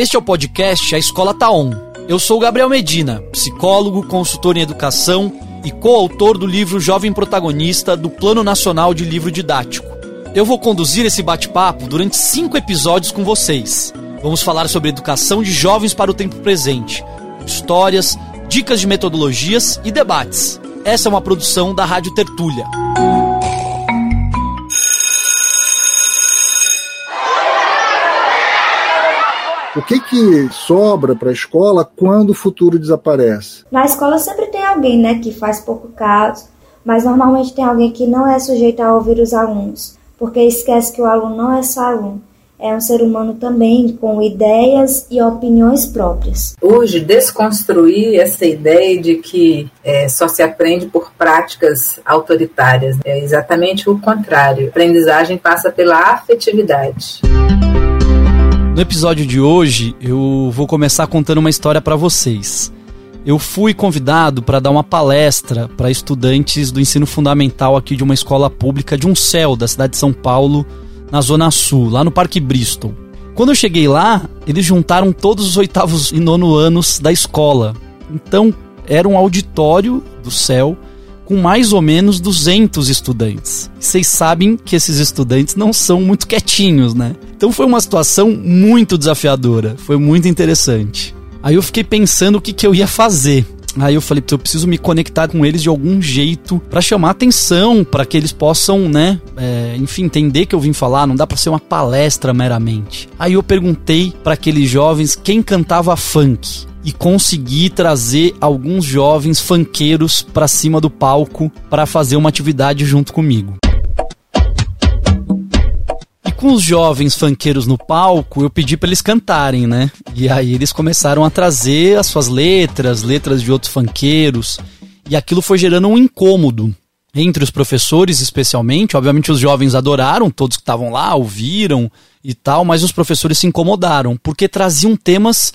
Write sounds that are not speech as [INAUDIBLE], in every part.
Este é o podcast A Escola Tá On. Eu sou o Gabriel Medina, psicólogo, consultor em educação e coautor do livro Jovem Protagonista do Plano Nacional de Livro Didático. Eu vou conduzir esse bate-papo durante cinco episódios com vocês. Vamos falar sobre educação de jovens para o tempo presente, histórias, dicas de metodologias e debates. Essa é uma produção da Rádio Tertúlia. O que, que sobra para a escola quando o futuro desaparece? Na escola sempre tem alguém né, que faz pouco caso, mas normalmente tem alguém que não é sujeito a ouvir os alunos, porque esquece que o aluno não é só aluno, é um ser humano também com ideias e opiniões próprias. Hoje, desconstruir essa ideia de que é, só se aprende por práticas autoritárias é exatamente o contrário. A aprendizagem passa pela afetividade. No episódio de hoje, eu vou começar contando uma história para vocês. Eu fui convidado para dar uma palestra para estudantes do ensino fundamental aqui de uma escola pública de um céu da cidade de São Paulo, na Zona Sul, lá no Parque Bristol. Quando eu cheguei lá, eles juntaram todos os oitavos e nono anos da escola. Então, era um auditório do céu com mais ou menos 200 estudantes. Vocês sabem que esses estudantes não são muito quietinhos, né? Então foi uma situação muito desafiadora, foi muito interessante. Aí eu fiquei pensando o que, que eu ia fazer. Aí eu falei, eu preciso me conectar com eles de algum jeito para chamar atenção, para que eles possam, né, é, enfim, entender que eu vim falar. Não dá para ser uma palestra meramente. Aí eu perguntei para aqueles jovens quem cantava funk e consegui trazer alguns jovens funkeiros para cima do palco para fazer uma atividade junto comigo. E com os jovens funkeiros no palco, eu pedi para eles cantarem, né? E aí eles começaram a trazer as suas letras, letras de outros funkeiros, e aquilo foi gerando um incômodo entre os professores, especialmente. Obviamente os jovens adoraram, todos que estavam lá ouviram e tal, mas os professores se incomodaram porque traziam temas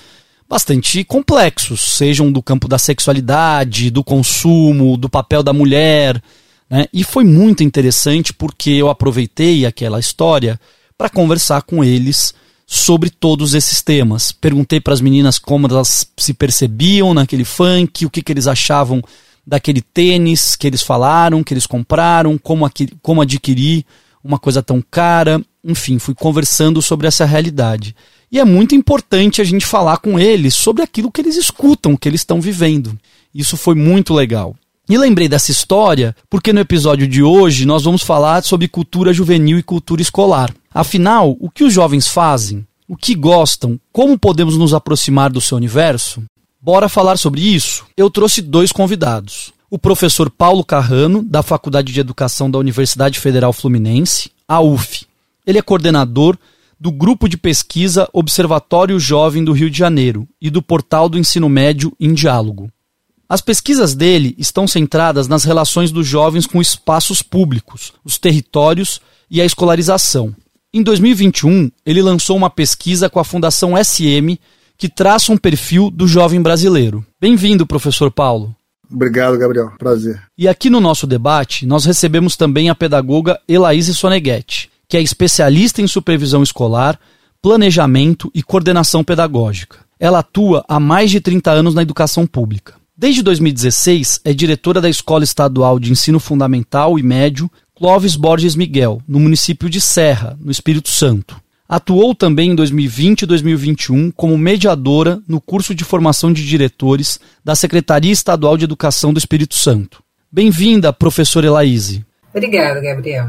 bastante complexos, sejam do campo da sexualidade, do consumo, do papel da mulher. Né? E foi muito interessante porque eu aproveitei aquela história para conversar com eles sobre todos esses temas. Perguntei para as meninas como elas se percebiam naquele funk, o que, que eles achavam daquele tênis que eles falaram, que eles compraram, como, como adquirir uma coisa tão cara. Enfim, fui conversando sobre essa realidade. E é muito importante a gente falar com eles sobre aquilo que eles escutam, que eles estão vivendo. Isso foi muito legal. E lembrei dessa história porque no episódio de hoje nós vamos falar sobre cultura juvenil e cultura escolar. Afinal, o que os jovens fazem? O que gostam? Como podemos nos aproximar do seu universo? Bora falar sobre isso? Eu trouxe dois convidados. O professor Paulo Carrano, da Faculdade de Educação da Universidade Federal Fluminense, a UF. Ele é coordenador do Grupo de Pesquisa Observatório Jovem do Rio de Janeiro e do Portal do Ensino Médio em Diálogo. As pesquisas dele estão centradas nas relações dos jovens com espaços públicos, os territórios e a escolarização. Em 2021, ele lançou uma pesquisa com a Fundação SM que traça um perfil do jovem brasileiro. Bem-vindo, professor Paulo. Obrigado, Gabriel. Prazer. E aqui no nosso debate, nós recebemos também a pedagoga Elaíse Soneghetti, que é especialista em supervisão escolar, planejamento e coordenação pedagógica. Ela atua há mais de 30 anos na educação pública. Desde 2016, é diretora da Escola Estadual de Ensino Fundamental e Médio Clóvis Borges Miguel, no município de Serra, no Espírito Santo. Atuou também em 2020 e 2021 como mediadora no curso de formação de diretores da Secretaria Estadual de Educação do Espírito Santo. Bem-vinda, professora Elaíse. Obrigada, Gabriel.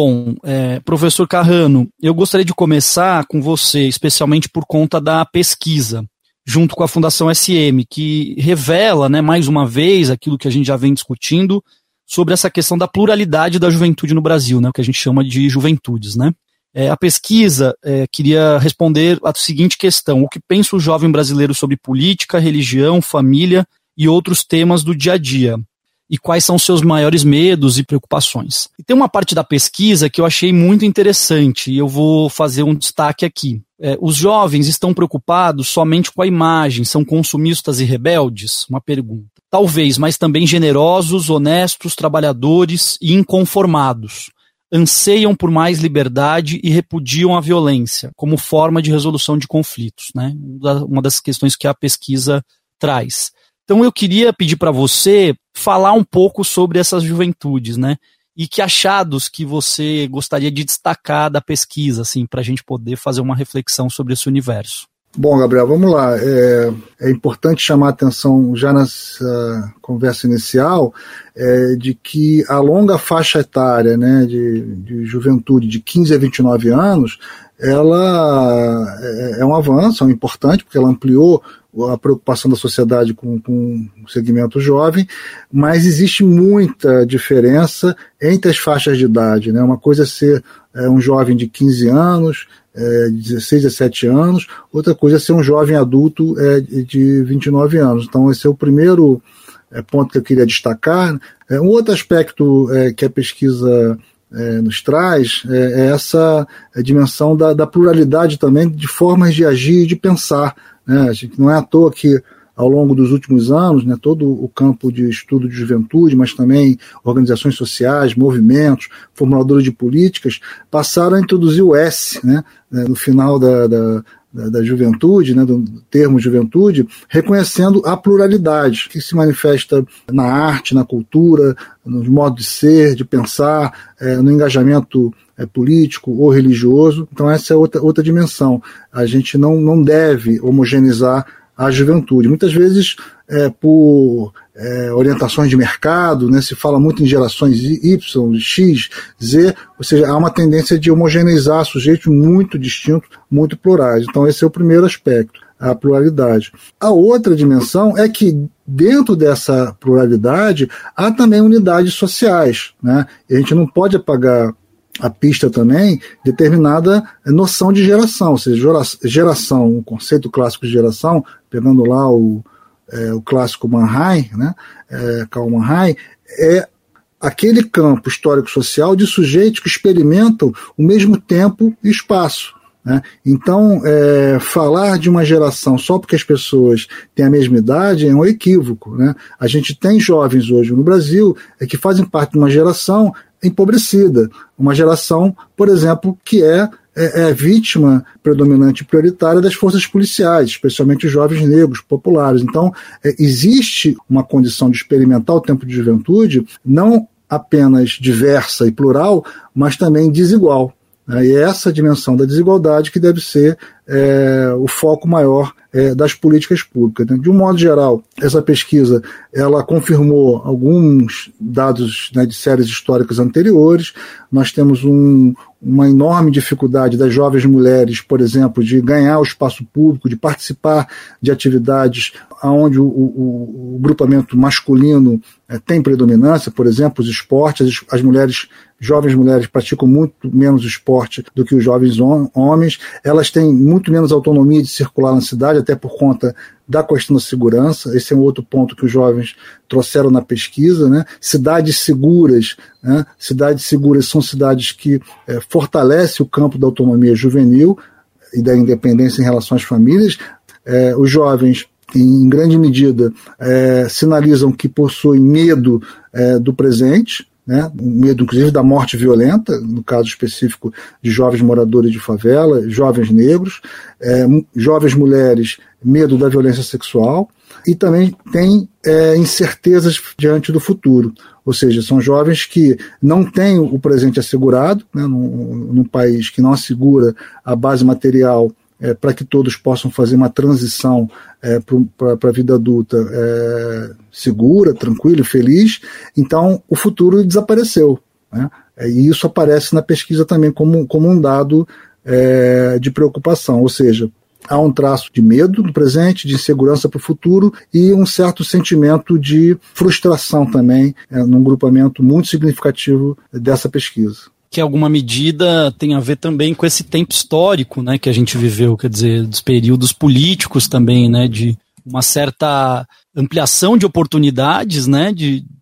Bom, é, professor Carrano, eu gostaria de começar com você, especialmente por conta da pesquisa, junto com a Fundação SM, que revela, né, mais uma vez, aquilo que a gente já vem discutindo sobre essa questão da pluralidade da juventude no Brasil, né, o que a gente chama de juventudes. Né? É, a pesquisa é, queria responder a seguinte questão: o que pensa o jovem brasileiro sobre política, religião, família e outros temas do dia a dia? E quais são seus maiores medos e preocupações. E tem uma parte da pesquisa que eu achei muito interessante e eu vou fazer um destaque aqui. É, os jovens estão preocupados somente com a imagem, são consumistas e rebeldes? Uma pergunta. Talvez, mas também generosos, honestos, trabalhadores e inconformados. anseiam por mais liberdade e repudiam a violência como forma de resolução de conflitos, né? Uma das questões que a pesquisa traz. Então eu queria pedir para você falar um pouco sobre essas juventudes, né? E que achados que você gostaria de destacar da pesquisa, assim, para a gente poder fazer uma reflexão sobre esse universo. Bom, Gabriel, vamos lá. É, é importante chamar a atenção já nessa conversa inicial é, de que a longa faixa etária né, de, de juventude de 15 a 29 anos ela é, é um avanço, é um importante, porque ela ampliou a preocupação da sociedade com, com o segmento jovem, mas existe muita diferença entre as faixas de idade. Né? Uma coisa é ser é, um jovem de 15 anos, é, 16, 17 anos, outra coisa é ser um jovem adulto é, de 29 anos. Então, esse é o primeiro é, ponto que eu queria destacar. É, um outro aspecto é, que a pesquisa é, nos traz é, é essa dimensão da, da, pluralidade também de formas de agir e de pensar. Né? Não é à toa que ao longo dos últimos anos, né, todo o campo de estudo de juventude, mas também organizações sociais, movimentos, formuladores de políticas, passaram a introduzir o S né, né no final da, da, da, da juventude, né, do termo juventude, reconhecendo a pluralidade que se manifesta na arte, na cultura, nos modos de ser, de pensar, é, no engajamento é, político ou religioso. Então, essa é outra, outra dimensão. A gente não, não deve homogeneizar a juventude. Muitas vezes, é, por é, orientações de mercado, né, se fala muito em gerações Y, X, Z, ou seja, há uma tendência de homogeneizar sujeitos muito distintos, muito plurais. Então, esse é o primeiro aspecto, a pluralidade. A outra dimensão é que, dentro dessa pluralidade, há também unidades sociais. Né? E a gente não pode apagar a pista também determinada noção de geração, ou seja, geração, o conceito clássico de geração, pegando lá o, é, o clássico Mannheim, né, é, Karl é aquele campo histórico-social de sujeitos que experimentam o mesmo tempo e espaço. Né? Então, é, falar de uma geração só porque as pessoas têm a mesma idade é um equívoco. Né? A gente tem jovens hoje no Brasil é, que fazem parte de uma geração empobrecida, uma geração, por exemplo, que é, é, é vítima predominante e prioritária das forças policiais, especialmente os jovens negros populares. Então, é, existe uma condição de experimentar o tempo de juventude não apenas diversa e plural, mas também desigual. Né? E é essa dimensão da desigualdade que deve ser é, o foco maior é, das políticas públicas. Né? De um modo geral, essa pesquisa ela confirmou alguns dados né, de séries históricas anteriores. Nós temos um, uma enorme dificuldade das jovens mulheres, por exemplo, de ganhar o espaço público, de participar de atividades onde o, o, o grupamento masculino é, tem predominância, por exemplo, os esportes, as, as, mulheres, jovens mulheres praticam muito menos esporte do que os jovens homens, elas têm muito menos autonomia de circular na cidade, até por conta da questão da segurança, esse é um outro ponto que os jovens trouxeram na pesquisa, né? cidades seguras, né? cidades seguras são cidades que é, fortalecem o campo da autonomia juvenil e da independência em relação às famílias, é, os jovens em grande medida, é, sinalizam que possuem medo é, do presente, né, medo inclusive da morte violenta, no caso específico de jovens moradores de favela, jovens negros, é, jovens mulheres, medo da violência sexual, e também tem é, incertezas diante do futuro. Ou seja, são jovens que não têm o presente assegurado, né, num, num país que não assegura a base material é, para que todos possam fazer uma transição é, para a vida adulta é, segura, tranquila feliz, então o futuro desapareceu. Né? É, e isso aparece na pesquisa também como, como um dado é, de preocupação, ou seja, há um traço de medo no presente, de insegurança para o futuro e um certo sentimento de frustração também, é, num grupamento muito significativo dessa pesquisa que alguma medida tem a ver também com esse tempo histórico, né, que a gente viveu, quer dizer, dos períodos políticos também, né, de uma certa ampliação de oportunidades, né,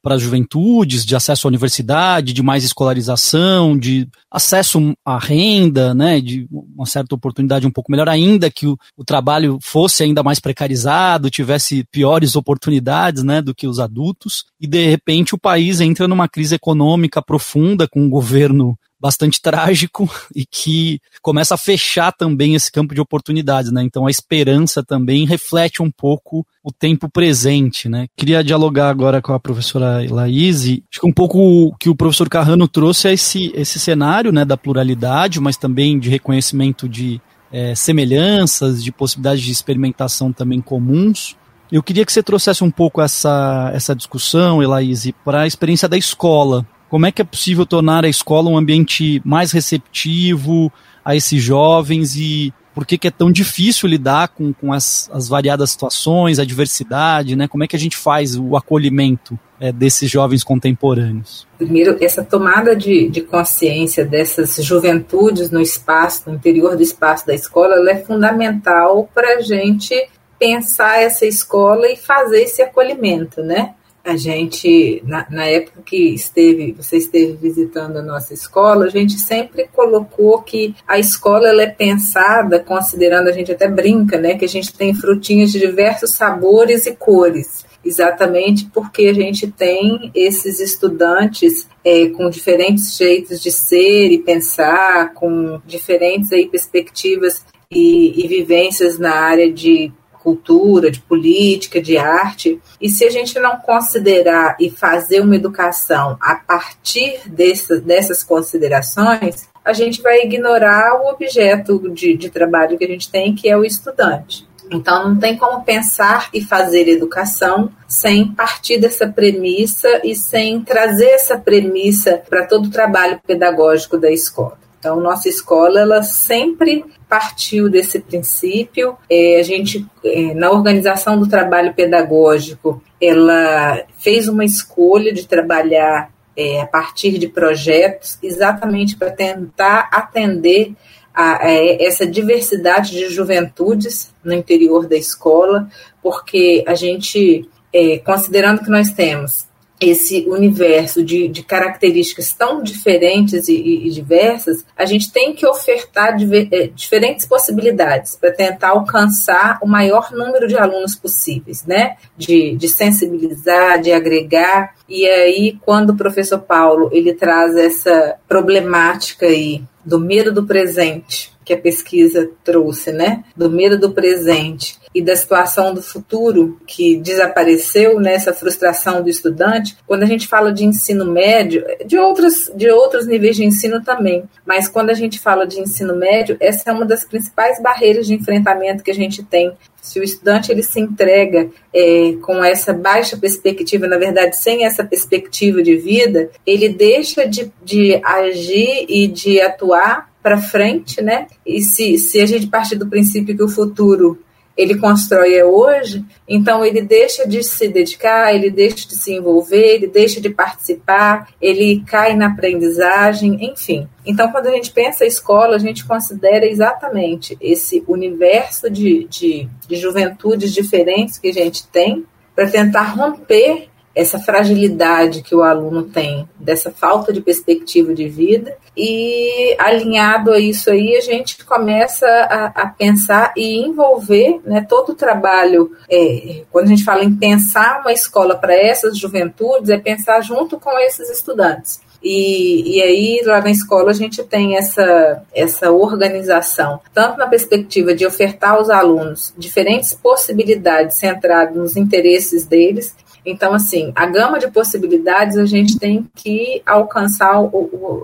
para as juventudes, de acesso à universidade, de mais escolarização, de acesso à renda, né, de uma certa oportunidade um pouco melhor, ainda que o, o trabalho fosse ainda mais precarizado, tivesse piores oportunidades, né, do que os adultos, e de repente o país entra numa crise econômica profunda com um governo bastante trágico [LAUGHS] e que começa a fechar também esse campo de oportunidades, né? Então a esperança também reflete um pouco o tempo presente, né? Queria dialogar agora com a professora Laís, acho que um pouco o que o professor Carrano trouxe é esse, esse cenário, né, da pluralidade, mas também de reconhecimento de é, semelhanças, de possibilidades de experimentação também comuns. Eu queria que você trouxesse um pouco essa, essa discussão, Elaíse, para a experiência da escola. Como é que é possível tornar a escola um ambiente mais receptivo a esses jovens e por que, que é tão difícil lidar com, com as, as, variadas situações, a diversidade, né? Como é que a gente faz o acolhimento é, desses jovens contemporâneos? Primeiro, essa tomada de, de, consciência dessas juventudes no espaço, no interior do espaço da escola, é fundamental para a gente pensar essa escola e fazer esse acolhimento, né? A gente, na, na, época que esteve, você esteve visitando a nossa escola, a gente sempre colocou que a escola ela é pensada, considerando, a gente até brinca, né, que a gente tem frutinhas de diversos sabores e cores. Exatamente porque a gente tem esses estudantes é, com diferentes jeitos de ser e pensar, com diferentes aí perspectivas e, e vivências na área de cultura, de política, de arte. E se a gente não considerar e fazer uma educação a partir dessas, dessas considerações, a gente vai ignorar o objeto de, de trabalho que a gente tem, que é o estudante. Então, não tem como pensar e fazer educação sem partir dessa premissa e sem trazer essa premissa para todo o trabalho pedagógico da escola. Então, nossa escola, ela sempre partiu desse princípio. É, a gente, é, na organização do trabalho pedagógico, ela fez uma escolha de trabalhar é, a partir de projetos, exatamente para tentar atender a, a, essa diversidade de juventudes no interior da escola, porque a gente, é, considerando que nós temos esse universo de, de características tão diferentes e, e, diversas, a gente tem que ofertar diver, é, diferentes possibilidades para tentar alcançar o maior número de alunos possíveis, né? De, de sensibilizar, de agregar. E aí, quando o professor Paulo ele traz essa problemática aí do medo do presente, que a pesquisa trouxe, né? Do medo do presente e da situação do futuro que desapareceu nessa né? frustração do estudante. Quando a gente fala de ensino médio, de outros de outros níveis de ensino também, mas quando a gente fala de ensino médio, essa é uma das principais barreiras de enfrentamento que a gente tem se o estudante ele se entrega é, com essa baixa perspectiva, na verdade, sem essa perspectiva de vida, ele deixa de, de agir e de atuar para frente, né? E se, se a gente partir do princípio que o futuro ele constrói é hoje, então ele deixa de se dedicar, ele deixa de se envolver, ele deixa de participar, ele cai na aprendizagem, enfim. Então, quando a gente pensa a escola, a gente considera exatamente esse universo de, de, de juventudes diferentes que a gente tem para tentar romper essa fragilidade que o aluno tem, dessa falta de perspectiva de vida, e alinhado a isso aí, a gente começa a, a pensar e envolver né, todo o trabalho. É, quando a gente fala em pensar uma escola para essas juventudes, é pensar junto com esses estudantes. E, e aí, lá na escola, a gente tem essa, essa organização, tanto na perspectiva de ofertar aos alunos diferentes possibilidades centradas nos interesses deles, então, assim, a gama de possibilidades a gente tem que alcançar,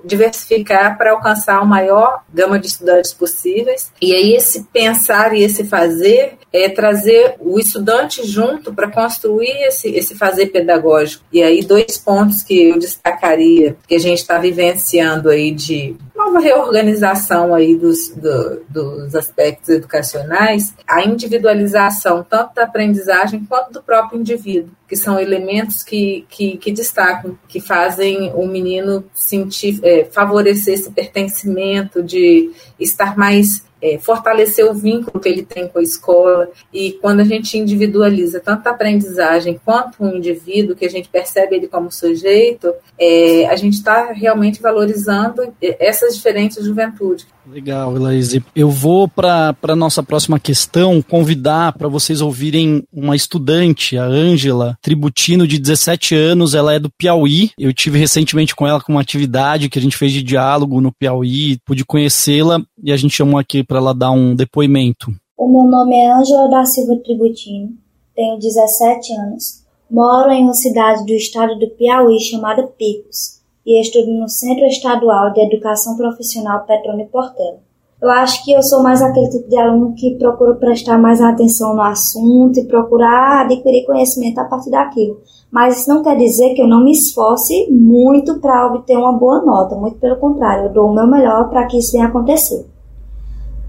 diversificar para alcançar o maior gama de estudantes possíveis. E aí, esse pensar e esse fazer é trazer o estudante junto para construir esse, esse fazer pedagógico. E aí, dois pontos que eu destacaria, que a gente está vivenciando aí de reorganização aí dos, do, dos aspectos educacionais, a individualização tanto da aprendizagem quanto do próprio indivíduo, que são elementos que, que, que destacam, que fazem o menino sentir, é, favorecer esse pertencimento, de estar mais é, fortalecer o vínculo que ele tem com a escola. E quando a gente individualiza tanto a aprendizagem quanto o indivíduo, que a gente percebe ele como sujeito, é, a gente está realmente valorizando essas diferentes juventudes. Legal, Elaise. Eu vou para a nossa próxima questão convidar para vocês ouvirem uma estudante, a Ângela Tributino, de 17 anos. Ela é do Piauí. Eu tive recentemente com ela com uma atividade que a gente fez de diálogo no Piauí. Pude conhecê-la e a gente chamou aqui para ela dar um depoimento. O meu nome é Ângela da Silva Tributino. Tenho 17 anos. Moro em uma cidade do estado do Piauí chamada Picos e estudo no Centro Estadual de Educação Profissional Petrônio Portela. Eu acho que eu sou mais aquele tipo de aluno que procura prestar mais atenção no assunto e procurar adquirir conhecimento a partir daquilo. Mas isso não quer dizer que eu não me esforce muito para obter uma boa nota, muito pelo contrário, eu dou o meu melhor para que isso venha acontecer.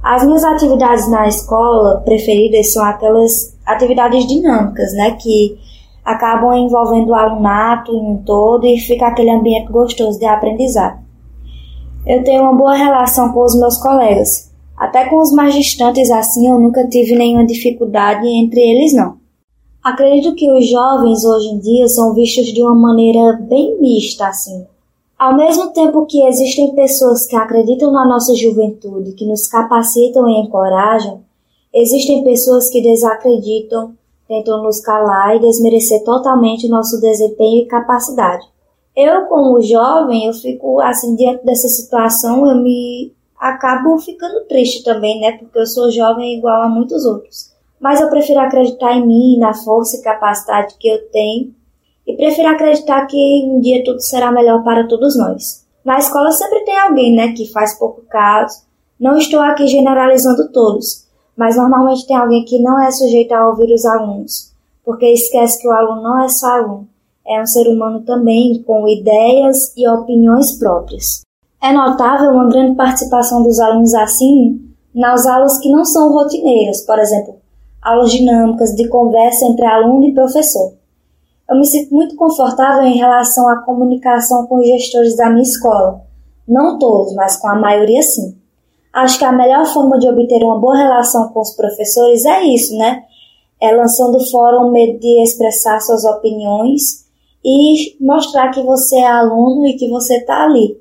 As minhas atividades na escola preferidas são aquelas atividades dinâmicas, né, que acabam envolvendo o alunato em um todo e fica aquele ambiente gostoso de aprendizado. Eu tenho uma boa relação com os meus colegas. Até com os mais distantes assim eu nunca tive nenhuma dificuldade entre eles não. Acredito que os jovens hoje em dia são vistos de uma maneira bem mista assim. Ao mesmo tempo que existem pessoas que acreditam na nossa juventude, que nos capacitam e encorajam, existem pessoas que desacreditam tentam nos calar e desmerecer totalmente o nosso desempenho e capacidade. Eu, como jovem, eu fico assim diante dessa situação, eu me acabo ficando triste também, né? Porque eu sou jovem igual a muitos outros. Mas eu prefiro acreditar em mim, na força e capacidade que eu tenho, e prefiro acreditar que um dia tudo será melhor para todos nós. Na escola sempre tem alguém, né, que faz pouco caso. Não estou aqui generalizando todos, mas normalmente tem alguém que não é sujeito a ouvir os alunos, porque esquece que o aluno não é só aluno, é um ser humano também com ideias e opiniões próprias. É notável uma grande participação dos alunos assim nas aulas que não são rotineiras, por exemplo, aulas dinâmicas de conversa entre aluno e professor. Eu me sinto muito confortável em relação à comunicação com os gestores da minha escola. Não todos, mas com a maioria sim. Acho que a melhor forma de obter uma boa relação com os professores é isso, né? É lançando fora o medo de expressar suas opiniões e mostrar que você é aluno e que você está ali,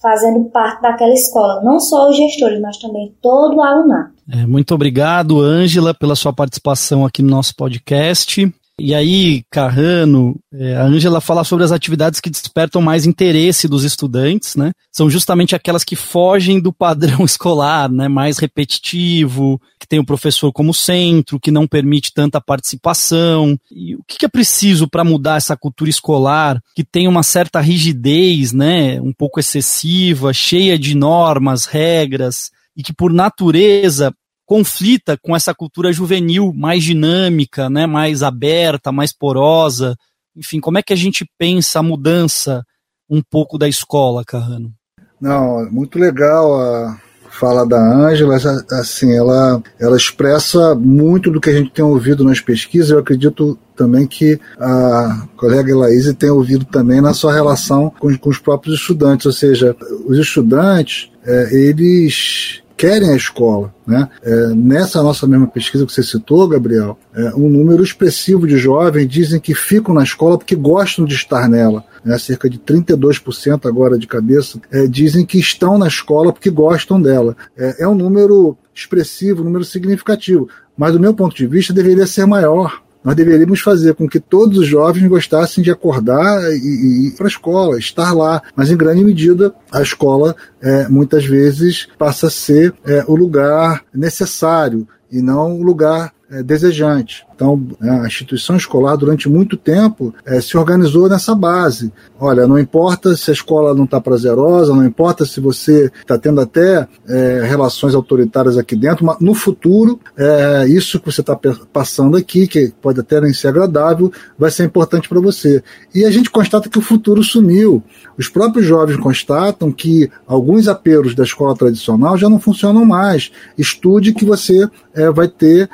fazendo parte daquela escola. Não só os gestores, mas também todo o alunato. É, muito obrigado, Ângela, pela sua participação aqui no nosso podcast. E aí, Carrano, é, a Ângela fala sobre as atividades que despertam mais interesse dos estudantes, né? São justamente aquelas que fogem do padrão [LAUGHS] escolar, né? Mais repetitivo, que tem o professor como centro, que não permite tanta participação. E o que é preciso para mudar essa cultura escolar, que tem uma certa rigidez, né? Um pouco excessiva, cheia de normas, regras, e que por natureza conflita com essa cultura juvenil mais dinâmica, né, mais aberta, mais porosa. Enfim, como é que a gente pensa a mudança um pouco da escola, Carrano? Não, muito legal a fala da Ângela, assim, ela, ela expressa muito do que a gente tem ouvido nas pesquisas, eu acredito também que a colega Elaíse tem ouvido também na sua relação com, com os próprios estudantes, ou seja, os estudantes, é, eles querem a escola. Né? É, nessa nossa mesma pesquisa que você citou, Gabriel, é, um número expressivo de jovens dizem que ficam na escola porque gostam de estar nela. Né? Cerca de 32% agora de cabeça é, dizem que estão na escola porque gostam dela. É, é um número expressivo, um número significativo. Mas, do meu ponto de vista, deveria ser maior nós deveríamos fazer com que todos os jovens gostassem de acordar e, e ir para a escola, estar lá. Mas, em grande medida, a escola é, muitas vezes passa a ser é, o lugar necessário e não o lugar é, desejante. Então, né, a instituição escolar, durante muito tempo, é, se organizou nessa base. Olha, não importa se a escola não está prazerosa, não importa se você está tendo até é, relações autoritárias aqui dentro, mas no futuro, é, isso que você está passando aqui, que pode até nem ser agradável, vai ser importante para você. E a gente constata que o futuro sumiu. Os próprios jovens constatam que alguns apelos da escola tradicional já não funcionam mais. Estude que você vai ter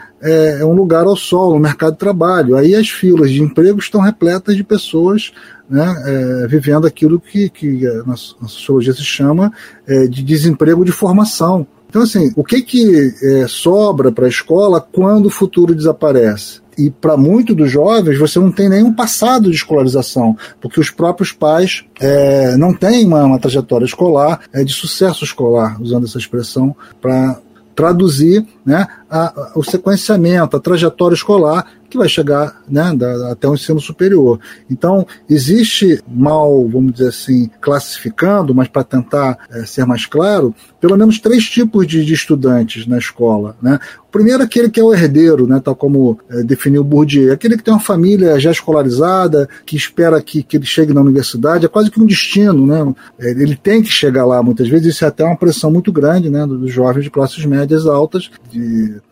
um lugar ao sol no mercado de trabalho. Aí as filas de emprego estão repletas de pessoas né, é, vivendo aquilo que, que na, sociologia se chama é, de desemprego de formação. Então, assim, o que, que é, sobra para a escola quando o futuro desaparece? e para muitos dos jovens você não tem nenhum passado de escolarização, porque os próprios pais é, não têm uma, uma trajetória escolar é, de sucesso escolar, usando essa expressão, para traduzir né, a, a, o sequenciamento, a trajetória escolar que vai chegar né, da, até o ensino superior. Então, existe mal, vamos dizer assim, classificando, mas para tentar é, ser mais claro, pelo menos três tipos de, de, estudantes na escola. Né? O primeiro é aquele que é o herdeiro, né, tal como é, definiu Bourdieu, aquele que tem uma família já escolarizada, que espera que, que ele chegue na universidade, é quase que um destino, né? ele tem que chegar lá muitas vezes, isso é até uma pressão muito grande né, dos jovens de classes médias altas, de é,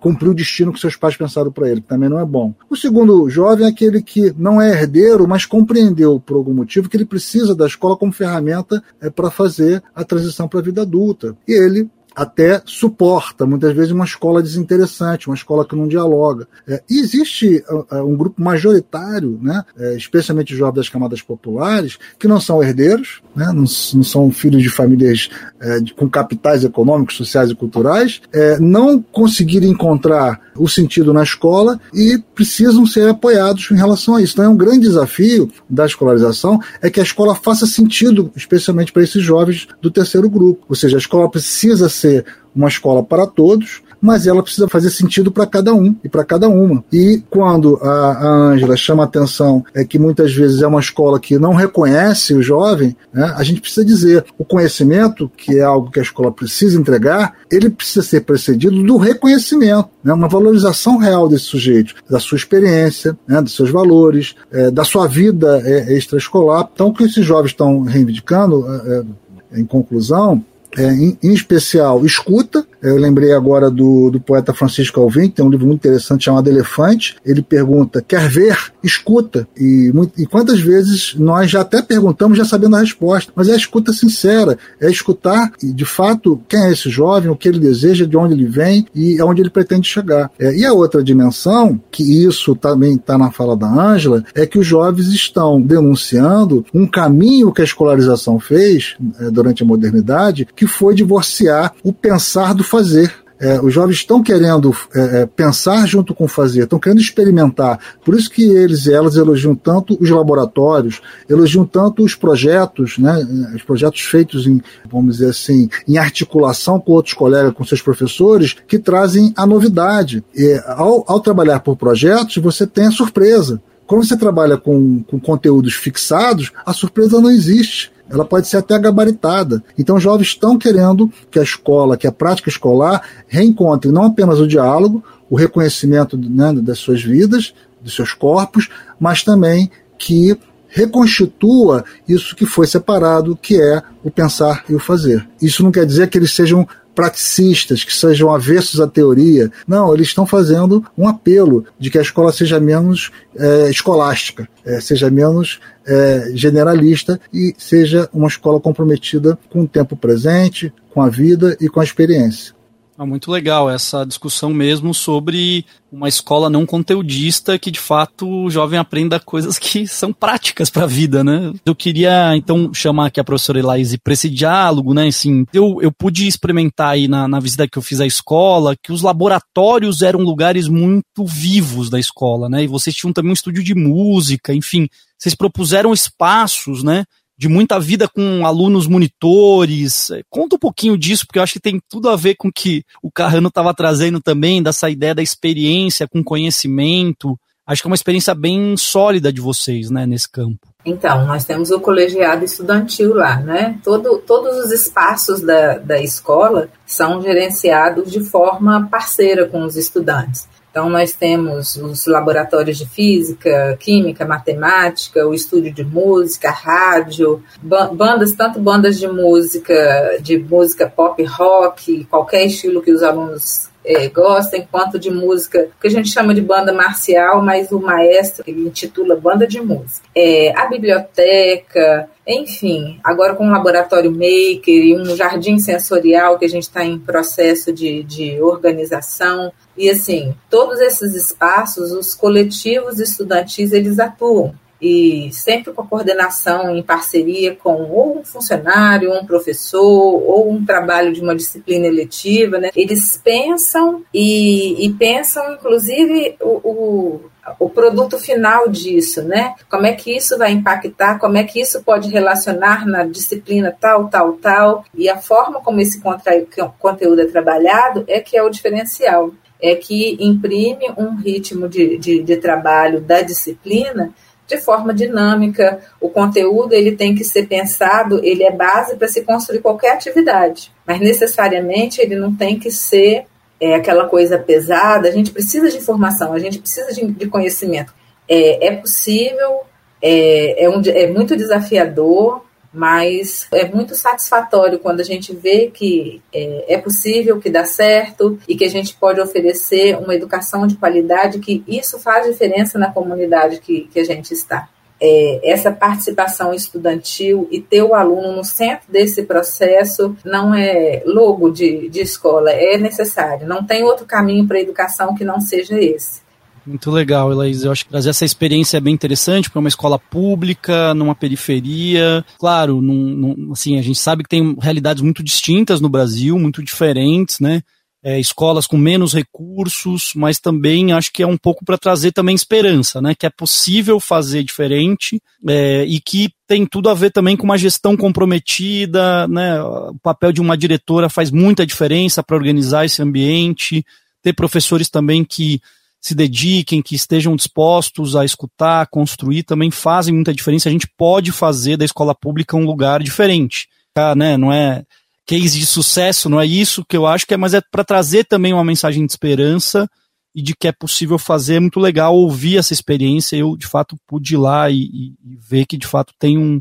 cumprir o destino que seus pais pensaram para ele, que também não é bom. O segundo jovem é aquele que não é herdeiro, mas compreendeu por algum motivo que ele precisa da escola como ferramenta é, para fazer a transição para a vida adulta. E ele até suporta, muitas vezes, uma escola desinteressante, uma escola que não dialoga. É, existe uh, um grupo majoritário, né, é, especialmente jovens das camadas populares, que não são herdeiros, né, não, não são filhos de famílias é, de, com capitais econômicos, sociais e culturais, é, não conseguiram encontrar o sentido na escola e precisam ser apoiados em relação a isso. Então é um grande desafio da escolarização é que a escola faça sentido, especialmente para esses jovens do terceiro grupo. Ou seja, a escola precisa ser uma escola para todos, mas ela precisa fazer sentido para cada um e para cada uma. E quando a Ângela chama a atenção é que muitas vezes é uma escola que não reconhece o jovem, né, a gente precisa dizer o conhecimento, que é algo que a escola precisa entregar, ele precisa ser precedido do reconhecimento, né, uma valorização real desse sujeito, da sua experiência, né, dos seus valores, é, da sua vida é, extraescolar. Então, o que esses jovens estão reivindicando, é, é em conclusão, é, em, em, especial, escuta. Eu lembrei agora do, do poeta Francisco Alvim, que tem um livro muito interessante chamado Elefante. Ele pergunta: quer ver? Escuta. E, e quantas vezes nós já até perguntamos, já sabendo a resposta, mas é a escuta sincera, é escutar de fato quem é esse jovem, o que ele deseja, de onde ele vem e aonde ele pretende chegar. É, e a outra dimensão, que isso também está na fala da Ângela, é que os jovens estão denunciando um caminho que a escolarização fez é, durante a modernidade que foi divorciar o pensar do fazer. É, os jovens estão querendo é, é, pensar junto com fazer, estão querendo experimentar. Por isso que eles e elas elogiam tanto os laboratórios, elogiam tanto os projetos, né, os projetos feitos em, vamos dizer assim, em articulação com outros colegas, com seus professores, que trazem a novidade. E, ao, ao trabalhar por projetos, você tem a surpresa. Quando você trabalha com, com conteúdos fixados, a surpresa não existe ela pode ser até gabaritada. Então, jovens estão querendo que a escola, que a prática escolar, reencontre não apenas o diálogo, o reconhecimento né, das suas vidas, dos seus corpos, mas também que reconstitua isso que foi separado, que é o pensar e o fazer. Isso não quer dizer que eles sejam praticistas, que sejam avessos à teoria. Não, eles estão fazendo um apelo de que a escola seja menos é, escolástica, é, seja menos é, generalista e seja uma escola comprometida com o tempo presente, com a vida e com a experiência. É muito legal essa discussão mesmo sobre uma escola não conteudista que de fato o jovem aprenda coisas que são práticas para a vida, né? Eu queria então chamar aqui a professora Elaise para esse diálogo, né? Assim, eu, eu pude experimentar aí na, na visita que eu fiz à escola que os laboratórios eram lugares muito vivos da escola, né? E vocês tinham também um estúdio de música, enfim, vocês propuseram espaços, né? de muita vida com alunos monitores. Conta um pouquinho disso, porque eu acho que tem tudo a ver com o que o Carrano estava trazendo também, dessa ideia da experiência com conhecimento. Acho que é uma experiência bem sólida de vocês, né, nesse campo. Então, nós temos o colegiado estudantil lá, né? Todo, todos os espaços da, da escola são gerenciados de forma parceira com os estudantes. Então, nós temos os laboratórios de física, química, matemática, o estúdio de música, rádio, bandas, tanto bandas de música, de música pop rock, qualquer estilo que os alunos é, gostem, quanto de música, que a gente chama de banda marcial, mas o maestro ele intitula banda de música. É, a biblioteca, enfim, agora com um laboratório maker e um jardim sensorial que a gente está em processo de, de organização. E assim, todos esses espaços, os coletivos estudantis, eles atuam. E sempre com a coordenação em parceria com ou um funcionário, um professor, ou um trabalho de uma disciplina eletiva, né? Eles pensam e, e pensam, inclusive, o, o, o, produto final disso, né? Como é que isso vai impactar, como é que isso pode relacionar na disciplina tal, tal, tal, e a forma como esse conteúdo é trabalhado é que é o diferencial. É que imprime um ritmo de, de, de trabalho da disciplina de forma dinâmica. O conteúdo ele tem que ser pensado, ele é base para se construir qualquer atividade, mas necessariamente ele não tem que ser é, aquela coisa pesada. A gente precisa de informação, a gente precisa de, de conhecimento. É, é possível, é, é, um, é muito desafiador, mas é muito satisfatório quando a gente vê que é, é, possível, que dá certo e que a gente pode oferecer uma educação de qualidade, que isso faz diferença na comunidade que, que a gente está. É, essa participação estudantil e ter o aluno no centro desse processo não é logo de, de escola, é necessário. Não tem outro caminho para a educação que não seja esse. Muito legal, Elaís. Eu acho que trazer essa experiência é bem interessante para uma escola pública, numa periferia. Claro, num, num, assim, a gente sabe que tem realidades muito distintas no Brasil, muito diferentes, né? É, escolas com menos recursos, mas também acho que é um pouco para trazer também esperança, né? Que é possível fazer diferente é, e que tem tudo a ver também com uma gestão comprometida, né? O papel de uma diretora faz muita diferença para organizar esse ambiente, ter professores também que se dediquem, que estejam dispostos a escutar, construir, também fazem muita diferença. A gente pode fazer da escola pública um lugar diferente. Tá, né? Não é case de sucesso, não é isso que eu acho que é, mas é para trazer também uma mensagem de esperança e de que é possível fazer. É muito legal ouvir essa experiência. Eu, de fato, pude ir lá e, e, e ver que, de fato, tem um,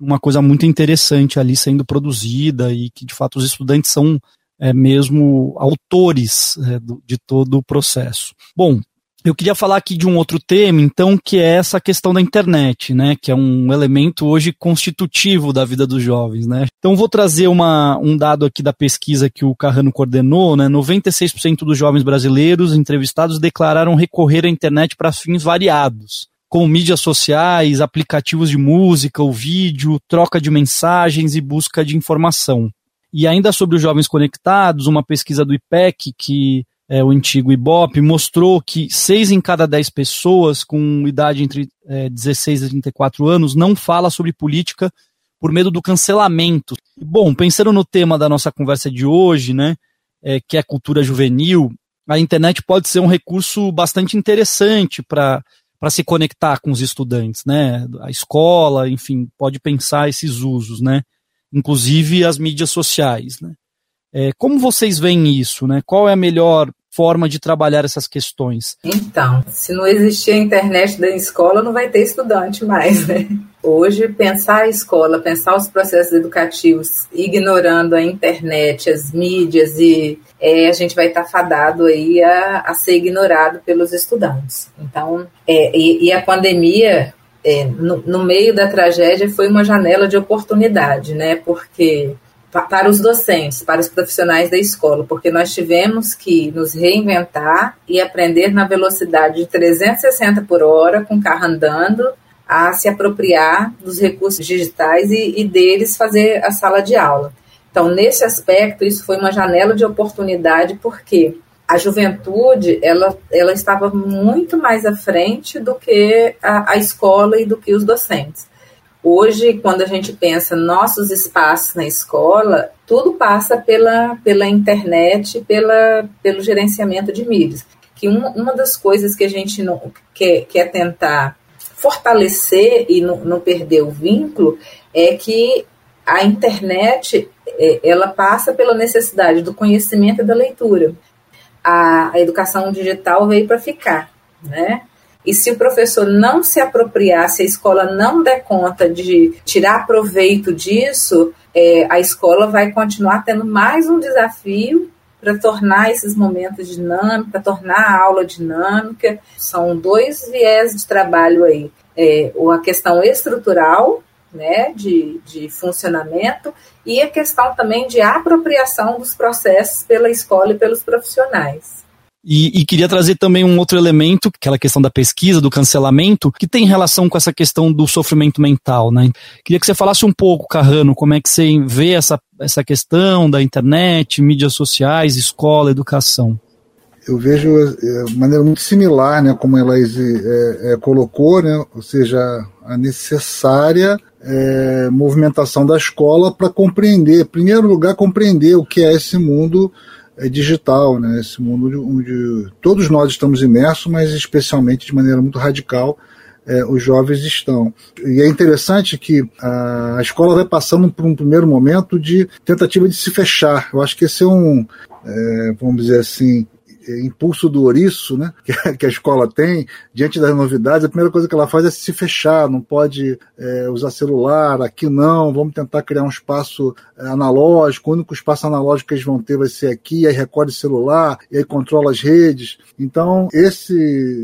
uma coisa muito interessante ali sendo produzida e que, de fato, os estudantes são é, mesmo autores é, do, de todo o processo. Bom, eu queria falar aqui de um outro tema, então, que é essa questão da internet, né? Que é um elemento hoje constitutivo da vida dos jovens, né? Então, vou trazer uma, um dado aqui da pesquisa que o Carrano coordenou, né? 96% dos jovens brasileiros entrevistados declararam recorrer à internet para fins variados, como mídias sociais, aplicativos de música ou vídeo, troca de mensagens e busca de informação. E ainda sobre os jovens conectados, uma pesquisa do IPEC, que é o antigo IBOP, mostrou que 6 em cada 10 pessoas com idade entre é, 16 e 34 anos não fala sobre política por medo do cancelamento. Bom, pensando no tema da nossa conversa de hoje, né, é, que é cultura juvenil, a internet pode ser um recurso bastante interessante para para se conectar com os estudantes, né? A escola, enfim, pode pensar esses usos, né? Inclusive as mídias sociais. Né? É, como vocês veem isso? Né? Qual é a melhor forma de trabalhar essas questões? Então, se não existir a internet da escola, não vai ter estudante mais, né? Hoje, pensar a escola, pensar os processos educativos, ignorando a internet, as mídias, e é, a gente vai estar fadado aí a, a ser ignorado pelos estudantes. Então, é, e, e a pandemia é, no, no, meio da tragédia foi uma janela de oportunidade, né? Porque para os docentes, para os profissionais da escola, porque nós tivemos que nos reinventar e aprender na velocidade de 360 por hora, com o carro andando, a se apropriar dos recursos digitais e, e deles fazer a sala de aula. Então, nesse aspecto, isso foi uma janela de oportunidade, porque a juventude ela, ela estava muito mais à frente do que a, a, escola e do que os docentes. Hoje, quando a gente pensa nossos espaços na escola, tudo passa pela, pela internet, pela, pelo gerenciamento de mídias. Que uma, uma das coisas que a gente não, quer, quer tentar fortalecer e não, não perder o vínculo é que a internet é, ela passa pela necessidade do conhecimento e da leitura a, a educação digital veio para ficar, né? E se o professor não se apropriar, se a escola não der conta de tirar proveito disso, é, a escola vai continuar tendo mais um desafio para tornar esses momentos dinâmicos, para tornar a aula dinâmica. São dois viés de trabalho aí. É, a questão estrutural, né, de, de funcionamento e a questão também de apropriação dos processos pela escola e pelos profissionais. E, e, queria trazer também um outro elemento, aquela questão da pesquisa, do cancelamento, que tem relação com essa questão do sofrimento mental, né? Queria que você falasse um pouco, Carrano, como é que você vê essa, essa questão da internet, mídias sociais, escola, educação eu vejo é, de maneira muito similar, né, como ela é, é, colocou, né, ou seja, a necessária é, movimentação da escola para compreender, em primeiro lugar, compreender o que é esse mundo é, digital, né, esse mundo onde todos nós estamos imersos, mas especialmente de maneira muito radical é, os jovens estão. E é interessante que a, escola vai passando por um primeiro momento de tentativa de se fechar. Eu acho que esse é um, é, vamos dizer assim, impulso do ouriço, né, que a, escola tem, diante das novidades, a primeira coisa que ela faz é se fechar, não pode é, usar celular, aqui não, vamos tentar criar um espaço é, analógico, o único espaço analógico que eles vão ter vai ser aqui, aí recolhe celular, e aí controla as redes. Então, esse,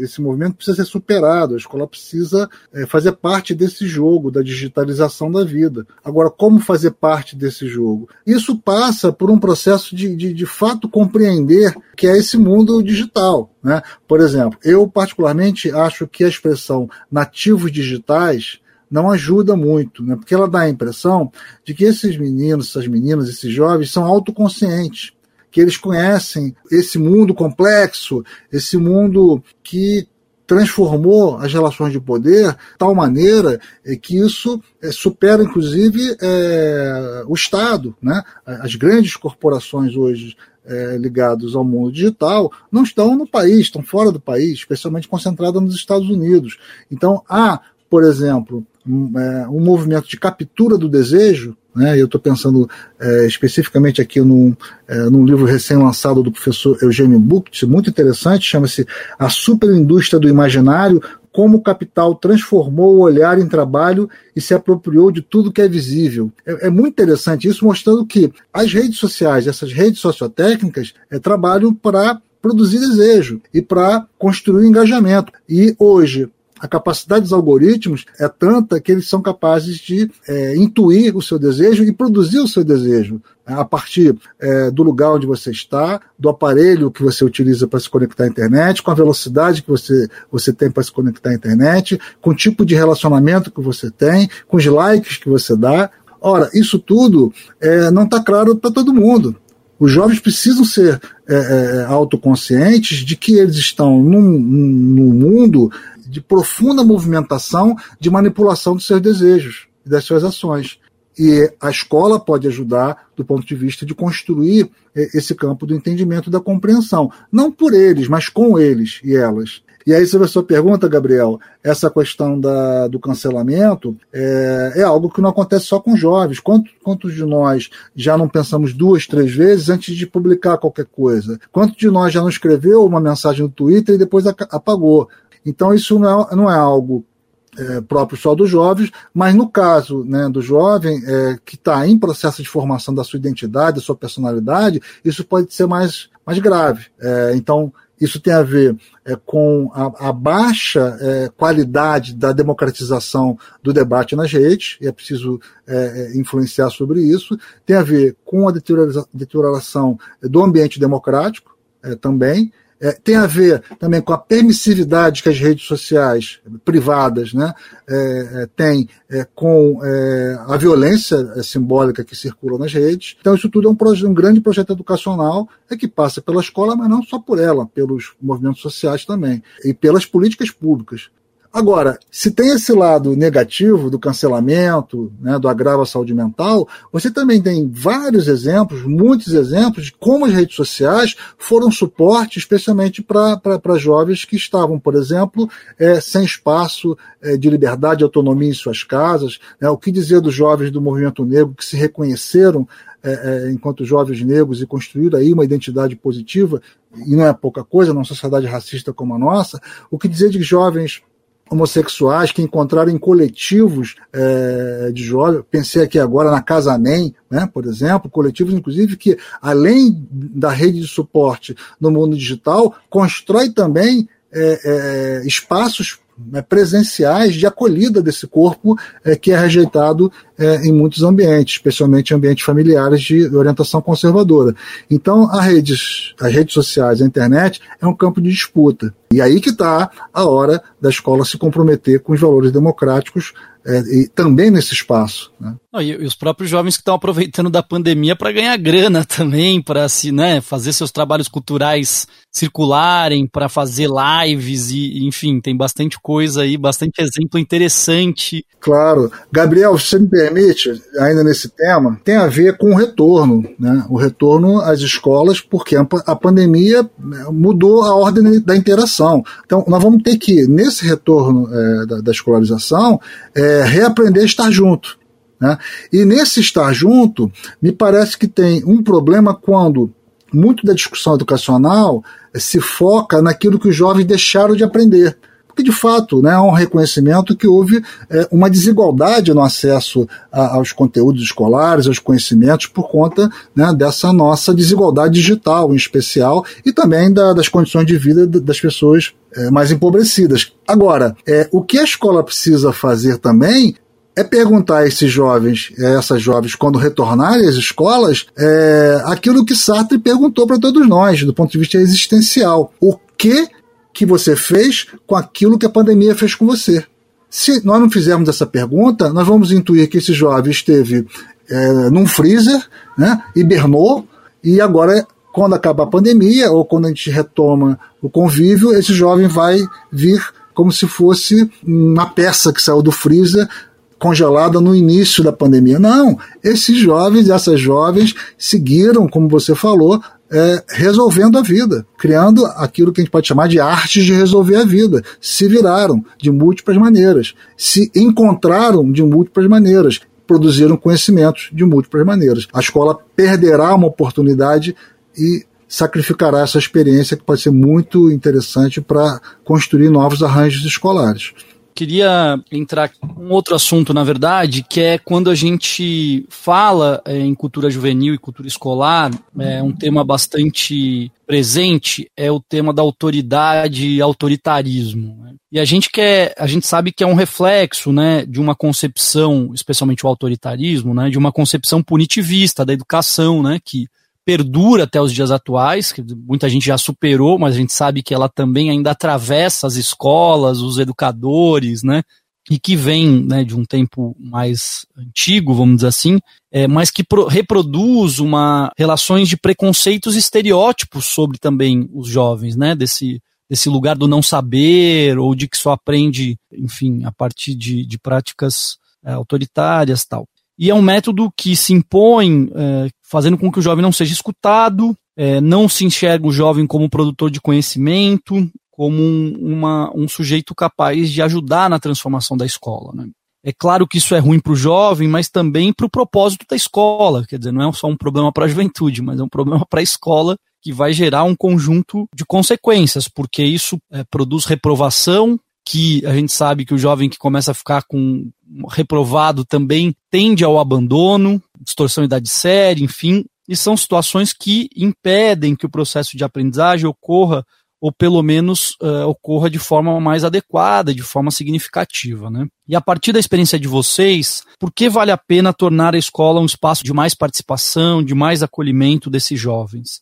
esse movimento precisa ser superado, a escola precisa é, fazer parte desse jogo, da digitalização da vida. Agora, como fazer parte desse jogo? Isso passa por um processo de, de, de fato, compreender que é esse mundo mundo digital. Né? Por exemplo, eu particularmente acho que a expressão nativos digitais não ajuda muito, né? porque ela dá a impressão de que esses meninos, essas meninas, esses jovens são autoconscientes, que eles conhecem esse mundo complexo, esse mundo que transformou as relações de poder de tal maneira que isso é, supera, inclusive, é, o Estado. Né? As grandes corporações hoje é, ligados ao mundo digital não estão no país, estão fora do país, especialmente concentradas nos Estados Unidos. Então, há, por exemplo, um, é, um movimento de captura do desejo. Né, eu estou pensando é, especificamente aqui num, é, num livro recém-lançado do professor Eugênio Bucht, muito interessante, chama-se A Superindústria do Imaginário, como o capital transformou o olhar em trabalho e se apropriou de tudo que é visível. É, é muito interessante isso, mostrando que as redes sociais, essas redes sociotécnicas, é, trabalham para produzir desejo e para construir engajamento. E hoje, a capacidade dos algoritmos é tanta que eles são capazes de é, intuir o seu desejo e produzir o seu desejo né, a partir é, do lugar onde você está, do aparelho que você utiliza para se conectar à internet, com a velocidade que você, você tem para se conectar à internet, com o tipo de relacionamento que você tem, com os likes que você dá. Ora, isso tudo é, não está claro para todo mundo. Os jovens precisam ser é, é, autoconscientes de que eles estão num, num mundo de profunda movimentação de manipulação dos seus desejos e das suas ações. E a escola pode ajudar do ponto de vista de construir é, esse campo do entendimento da compreensão. Não por eles, mas com eles e elas. E aí, sobre a sua pergunta, Gabriel, essa questão da, do cancelamento é, é, algo que não acontece só com jovens. Quantos, quantos de nós já não pensamos duas, três vezes antes de publicar qualquer coisa? Quantos de nós já não escreveu uma mensagem no Twitter e depois apagou? Então, isso não é, não é algo é, próprio só dos jovens, mas no caso né, do jovem é, que está em processo de formação da sua identidade, da sua personalidade, isso pode ser mais, mais grave. É, então, isso tem a ver é, com a, a baixa é, qualidade da democratização do debate nas redes, e é preciso é, influenciar sobre isso. Tem a ver com a deterioração do ambiente democrático também, é, tem a ver também com a permissividade que as redes sociais privadas né, é, é têm é, com é, a violência é, simbólica que circula nas redes. Então, isso tudo é um, um grande projeto educacional é que passa pela escola, mas não só por ela, pelos movimentos sociais também, e pelas políticas públicas. Agora, se tem esse lado negativo do cancelamento, né, do agravo à saúde mental, você também tem vários exemplos, muitos exemplos de como as redes sociais foram suporte, especialmente para jovens que estavam, por exemplo, é, sem espaço é, de liberdade e autonomia em suas casas. Né, o que dizer dos jovens do movimento negro que se reconheceram é, é, enquanto jovens negros e construíram aí uma identidade positiva, e não é pouca coisa numa sociedade racista como a nossa, o que dizer de jovens homossexuais que encontraram em coletivos é, de jovens, pensei aqui agora na Casa Nem, né, por exemplo, coletivos inclusive que, além da rede de suporte no mundo digital, constrói também é, é, espaços presenciais de acolhida desse corpo é, que é rejeitado é, em muitos ambientes, especialmente ambientes familiares de orientação conservadora. Então, as redes, as redes sociais, a internet é um campo de disputa. E aí que está a hora da escola se comprometer com os valores democráticos é, e também nesse espaço. Né? e, e, os próprios jovens que estão aproveitando da pandemia para ganhar grana também, para se, né, fazer seus trabalhos culturais circularem, para fazer lives e, enfim, tem bastante coisa aí, bastante exemplo interessante. Claro. Gabriel, se me permite, ainda nesse tema, tem a ver com o retorno, né? O retorno às escolas, porque a pandemia né, mudou a ordem da interação. Então, nós vamos ter que, nesse retorno é, da, da, escolarização, é, reaprender a estar junto. Né? E nesse estar junto, me parece que tem um problema quando muito da discussão educacional se foca naquilo que os jovens deixaram de aprender. Porque, de fato, né, há um reconhecimento que houve é, uma desigualdade no acesso a, aos conteúdos escolares, aos conhecimentos, por conta né, dessa nossa desigualdade digital, em especial, e também da, das condições de vida das pessoas é, mais empobrecidas. Agora, é, o que a escola precisa fazer também é perguntar a esses jovens, a essas jovens, quando retornarem às escolas, é, aquilo que Sartre perguntou para todos nós, do ponto de vista existencial. O que que você fez com aquilo que a pandemia fez com você? Se nós não fizermos essa pergunta, nós vamos intuir que esse jovem esteve é, num freezer, né, hibernou, e agora, quando acabar a pandemia, ou quando a gente retoma o convívio, esse jovem vai vir como se fosse uma peça que saiu do freezer congelada no início da pandemia. Não, esses jovens, essas jovens seguiram, como você falou, é, resolvendo a vida, criando aquilo que a gente pode chamar de artes de resolver a vida. Se viraram de múltiplas maneiras, se encontraram de múltiplas maneiras, produziram conhecimentos de múltiplas maneiras. A escola perderá uma oportunidade e sacrificará essa experiência que pode ser muito interessante para construir novos arranjos escolares. Queria entrar um outro assunto, na verdade, que é quando a gente fala é, em cultura juvenil e cultura escolar, é um tema bastante presente é o tema da autoridade e autoritarismo. Né? E a gente quer, a gente sabe que é um reflexo, né, de uma concepção, especialmente o autoritarismo, né, de uma concepção punitivista da educação, né, que perdura até os dias atuais, que muita gente já superou, mas a gente sabe que ela também ainda atravessa as escolas, os educadores, né? E que vem né, de um tempo mais antigo, vamos dizer assim, é, mas que pro, reproduz uma relações de preconceitos e estereótipos sobre também os jovens, né? Desse, desse lugar do não saber, ou de que só aprende, enfim, a partir de, de práticas é, autoritárias tal. E é um método que se impõe, é, fazendo com que o jovem não seja escutado, é, não se enxerga o jovem como produtor de conhecimento, como um, uma, um sujeito capaz de ajudar na transformação da escola. Né? É claro que isso é ruim para o jovem, mas também para o propósito da escola. Quer dizer, não é só um problema para a juventude, mas é um problema para a escola que vai gerar um conjunto de consequências, porque isso é, produz reprovação, que a gente sabe que o jovem que começa a ficar com reprovado também tende ao abandono, distorção de idade séria, enfim, e são situações que impedem que o processo de aprendizagem ocorra ou pelo menos uh, ocorra de forma mais adequada, de forma significativa. Né? E a partir da experiência de vocês, por que vale a pena tornar a escola um espaço de mais participação, de mais acolhimento desses jovens?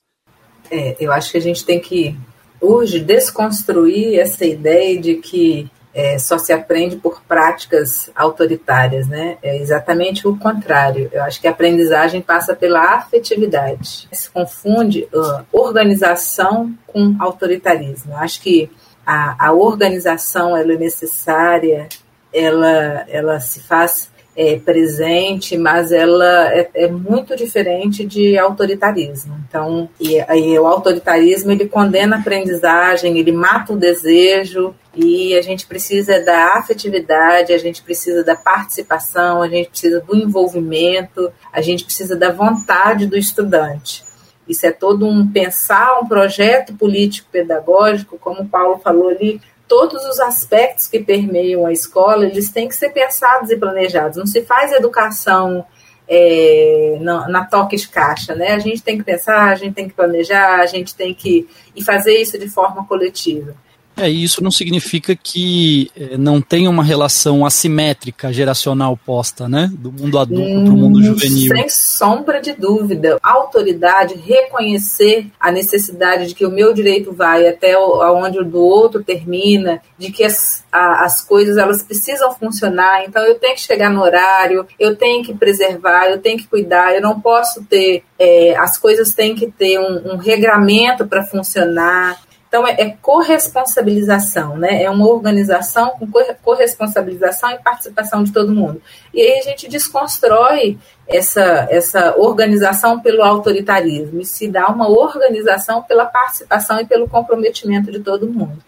É, eu acho que a gente tem que urge desconstruir essa ideia de que é, só se aprende por práticas autoritárias, né? É exatamente o contrário. Eu acho que a aprendizagem passa pela afetividade. Se confunde uh, organização com autoritarismo. Eu acho que a, a organização ela é necessária, ela, ela se faz é, presente, mas ela é, é, muito diferente de autoritarismo. Então, e, e, o autoritarismo ele condena a aprendizagem, ele mata o desejo e a gente precisa da afetividade, a gente precisa da participação, a gente precisa do envolvimento, a gente precisa da vontade do estudante. Isso é todo um pensar um projeto político pedagógico, como o Paulo falou ali, todos os aspectos que permeiam a escola, eles têm que ser pensados e planejados. Não se faz educação é, na, na, toque de caixa, né? A gente tem que pensar, a gente tem que planejar, a gente tem que e fazer isso de forma coletiva. É, e isso não significa que eh, não tenha uma relação assimétrica geracional posta, né? Do mundo adulto hum, para o mundo juvenil. Sem sombra de dúvida. A autoridade reconhecer a necessidade de que o meu direito vai até onde o do outro termina, de que as, a, as coisas elas precisam funcionar, então eu tenho que chegar no horário, eu tenho que preservar, eu tenho que cuidar, eu não posso ter, é, as coisas têm que ter um, um regramento para funcionar. Então, é, é corresponsabilização, né? É uma organização com corresponsabilização e participação de todo mundo. E aí a gente desconstrói essa, essa organização pelo autoritarismo e se dá uma organização pela participação e pelo comprometimento de todo mundo.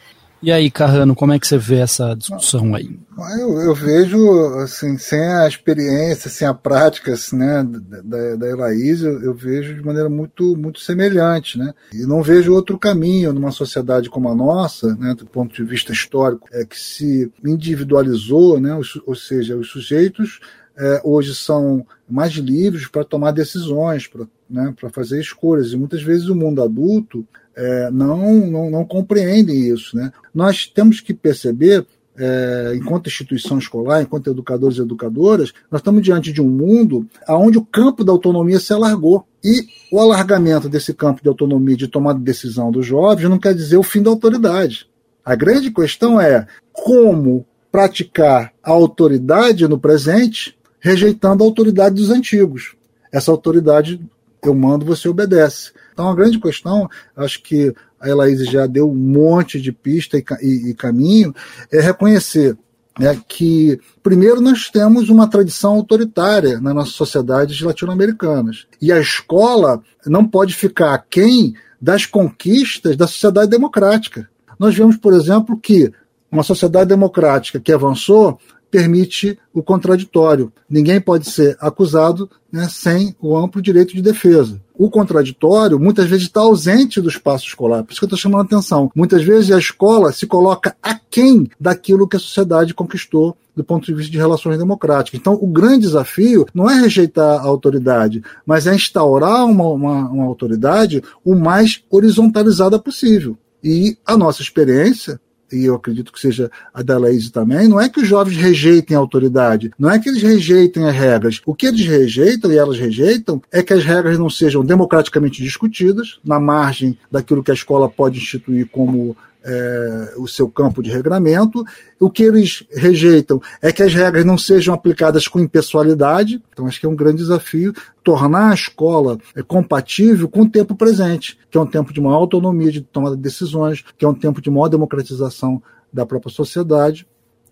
E aí, Carrano, como é que você vê essa discussão aí? Eu, eu vejo, assim, sem a experiência, sem a prática assim, né, da, da eu, eu, vejo de maneira muito, muito semelhante, né? E não vejo outro caminho numa sociedade como a nossa, né, do ponto de vista histórico, é que se individualizou, né, ou, ou seja, os sujeitos é, hoje são mais livres para tomar decisões, para né, fazer escolhas. E muitas vezes o mundo adulto é, não, não, não compreendem isso. Né? Nós temos que perceber é, enquanto instituição escolar, enquanto educadores e educadoras, nós estamos diante de um mundo onde o campo da autonomia se alargou. E o alargamento desse campo de autonomia de tomada de decisão dos jovens não quer dizer o fim da autoridade. A grande questão é como praticar a autoridade no presente, rejeitando a autoridade dos antigos. Essa autoridade eu mando, você obedece. Então, a grande questão, acho que a Elaíse já deu um monte de pista e, e, e caminho, é reconhecer né, que, primeiro, nós temos uma tradição autoritária nas nossas sociedades latino-americanas. E a escola não pode ficar aquém das conquistas da sociedade democrática. Nós vemos, por exemplo, que uma sociedade democrática que avançou permite o contraditório. Ninguém pode ser acusado né, sem o amplo direito de defesa. O contraditório muitas vezes está ausente do espaço escolar, por isso que eu estou chamando a atenção. Muitas vezes a escola se coloca aquém daquilo que a sociedade conquistou do ponto de vista de relações democráticas. Então, o grande desafio não é rejeitar a autoridade, mas é instaurar uma, uma, uma autoridade o mais horizontalizada possível. E a nossa experiência e eu acredito que seja a da Laís também, não é que os jovens rejeitem a autoridade, não é que eles rejeitem as regras. O que eles rejeitam e elas rejeitam é que as regras não sejam democraticamente discutidas, na margem daquilo que a escola pode instituir como é, o seu campo de regramento. O que eles rejeitam é que as regras não sejam aplicadas com impessoalidade. Então, acho que é um grande desafio tornar a escola é, compatível com o tempo presente, que é um tempo de maior autonomia de tomada de decisões, que é um tempo de maior democratização da própria sociedade.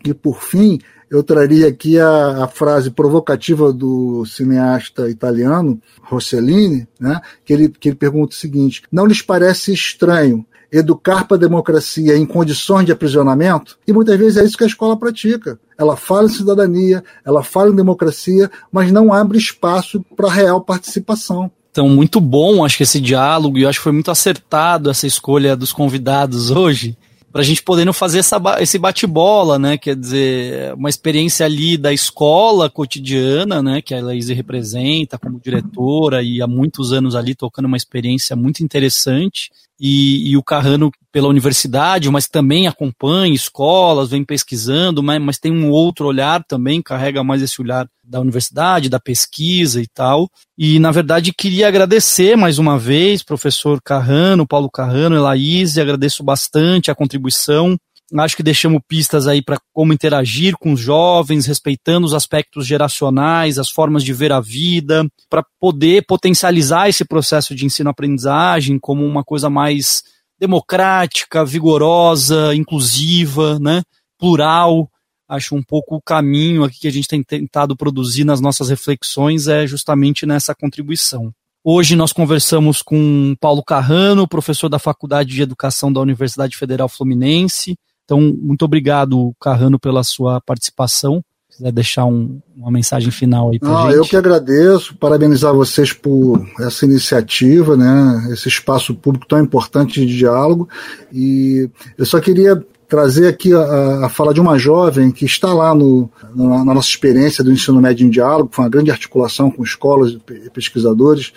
E, por fim, eu traria aqui a, a, frase provocativa do cineasta italiano Rossellini, né, que, ele, que ele pergunta o seguinte: Não lhes parece estranho educar para a democracia em condições de aprisionamento, e muitas vezes é isso que a escola pratica. Ela fala em cidadania, ela fala em democracia, mas não abre espaço para real participação. Então, muito bom, acho que esse diálogo, e acho que foi muito acertado essa escolha dos convidados hoje, para a gente podendo fazer essa, esse bate-bola, né? Quer dizer, uma experiência ali da escola cotidiana, né? Que a Laíse representa como diretora e há muitos anos ali tocando uma experiência muito interessante e, e, o Carrano pela universidade, mas também acompanha escolas, vem pesquisando, mas, mas, tem um outro olhar também, carrega mais esse olhar da universidade, da pesquisa e tal. E, na verdade, queria agradecer mais uma vez, professor Carrano, Paulo Carrano, Elaíse, agradeço bastante a contribuição. Acho que deixamos pistas aí para como interagir com os jovens, respeitando os aspectos geracionais, as formas de ver a vida, para poder potencializar esse processo de ensino-aprendizagem como uma coisa mais democrática, vigorosa, inclusiva, né, plural. Acho um pouco o caminho aqui que a gente tem tentado produzir nas nossas reflexões é justamente nessa contribuição. Hoje nós conversamos com Paulo Carrano, professor da Faculdade de Educação da Universidade Federal Fluminense, então, muito obrigado, Carrano, pela sua participação. Se quiser deixar um, uma mensagem final aí para ah, gente. Eu que agradeço, parabenizar vocês por essa iniciativa, né, esse espaço público tão importante de diálogo. E eu só queria trazer aqui a, a fala de uma jovem que está lá no, na, na nossa experiência do ensino médio em diálogo, foi uma grande articulação com escolas e pesquisadores.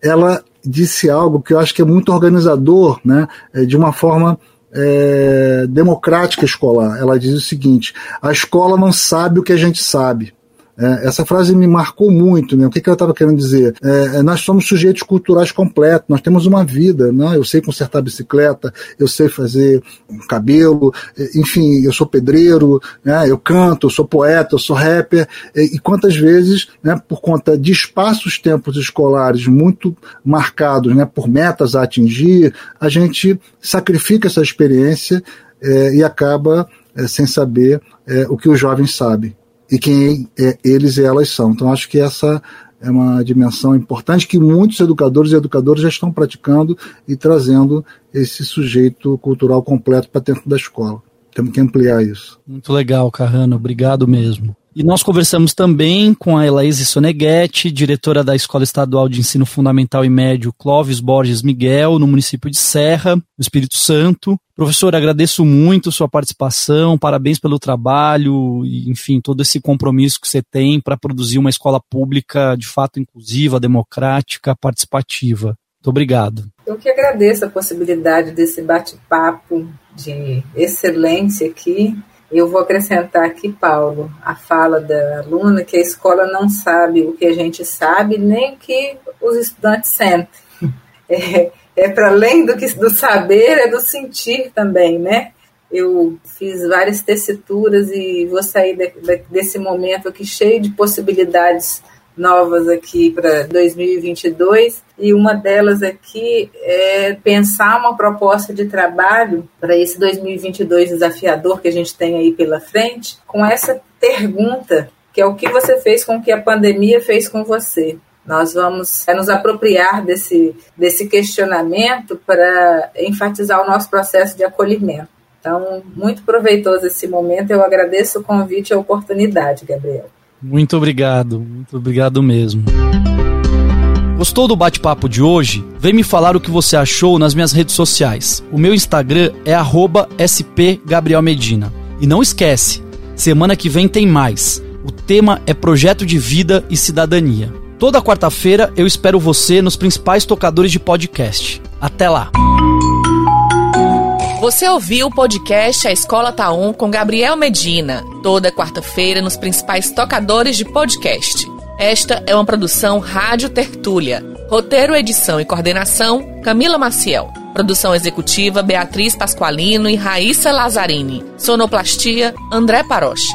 Ela disse algo que eu acho que é muito organizador, né, é, de uma forma é, democrática escolar. Ela diz o seguinte: a escola não sabe o que a gente sabe. É, essa frase me marcou muito, né? O que, que ela estava querendo dizer? É, é, nós somos sujeitos culturais completos, nós temos uma vida, né? Eu sei consertar bicicleta, eu sei fazer cabelo, é, enfim, eu sou pedreiro, né? eu canto, eu sou poeta, eu sou rapper, e, e quantas vezes, né, por conta de espaços tempos escolares muito marcados, né, por metas a atingir, a gente sacrifica essa experiência é, e acaba é, sem saber o que os jovens sabem e quem é, eles e elas são. Então, acho que essa é uma dimensão importante que muitos educadores e educadoras já estão praticando e trazendo esse sujeito cultural completo para dentro da escola. Temos que ampliar isso. Muito legal, Carrano. Obrigado mesmo. E nós conversamos também com a Elaise Soneghetti, diretora da Escola Estadual de Ensino Fundamental e Médio Clóvis Borges Miguel, no município de Serra, no Espírito Santo. Professor, agradeço muito sua participação, parabéns pelo trabalho e, enfim, todo esse compromisso que você tem para produzir uma escola pública de fato inclusiva, democrática, participativa. Muito obrigado. Eu que agradeço a possibilidade desse bate-papo de excelência aqui eu vou acrescentar aqui, Paulo, a fala da aluna que a escola não sabe o que a gente sabe, nem o que os estudantes sentem. [LAUGHS] É, é para além do, que, do saber, é do sentir também, né? Eu fiz várias tessituras e vou sair de, de, desse momento aqui cheio de possibilidades novas aqui para 2022 e uma delas aqui é pensar uma proposta de trabalho para esse 2022 desafiador que a gente tem aí pela frente, com essa pergunta que é o que você fez com que a pandemia fez com você. Nós vamos é, nos apropriar desse, desse questionamento para enfatizar o nosso processo de acolhimento. Então, muito proveitoso esse momento. Eu agradeço o convite e a oportunidade, Gabriel. Muito obrigado, muito obrigado mesmo. Gostou do bate-papo de hoje? Vem me falar o que você achou nas minhas redes sociais. O meu Instagram é @spgabrielmedina. E não esquece, semana que vem tem mais. O tema é projeto de vida e cidadania. Toda quarta-feira eu espero você nos principais tocadores de podcast. Até lá. Você ouviu o podcast A Escola Tá On com Gabriel Medina, toda quarta-feira nos principais tocadores de podcast. Esta é uma produção Rádio Tertúlia. Roteiro, edição e coordenação, Camila Maciel. Produção executiva, Beatriz Pasqualino e Raíssa Lazzarini. Sonoplastia, André Paroche.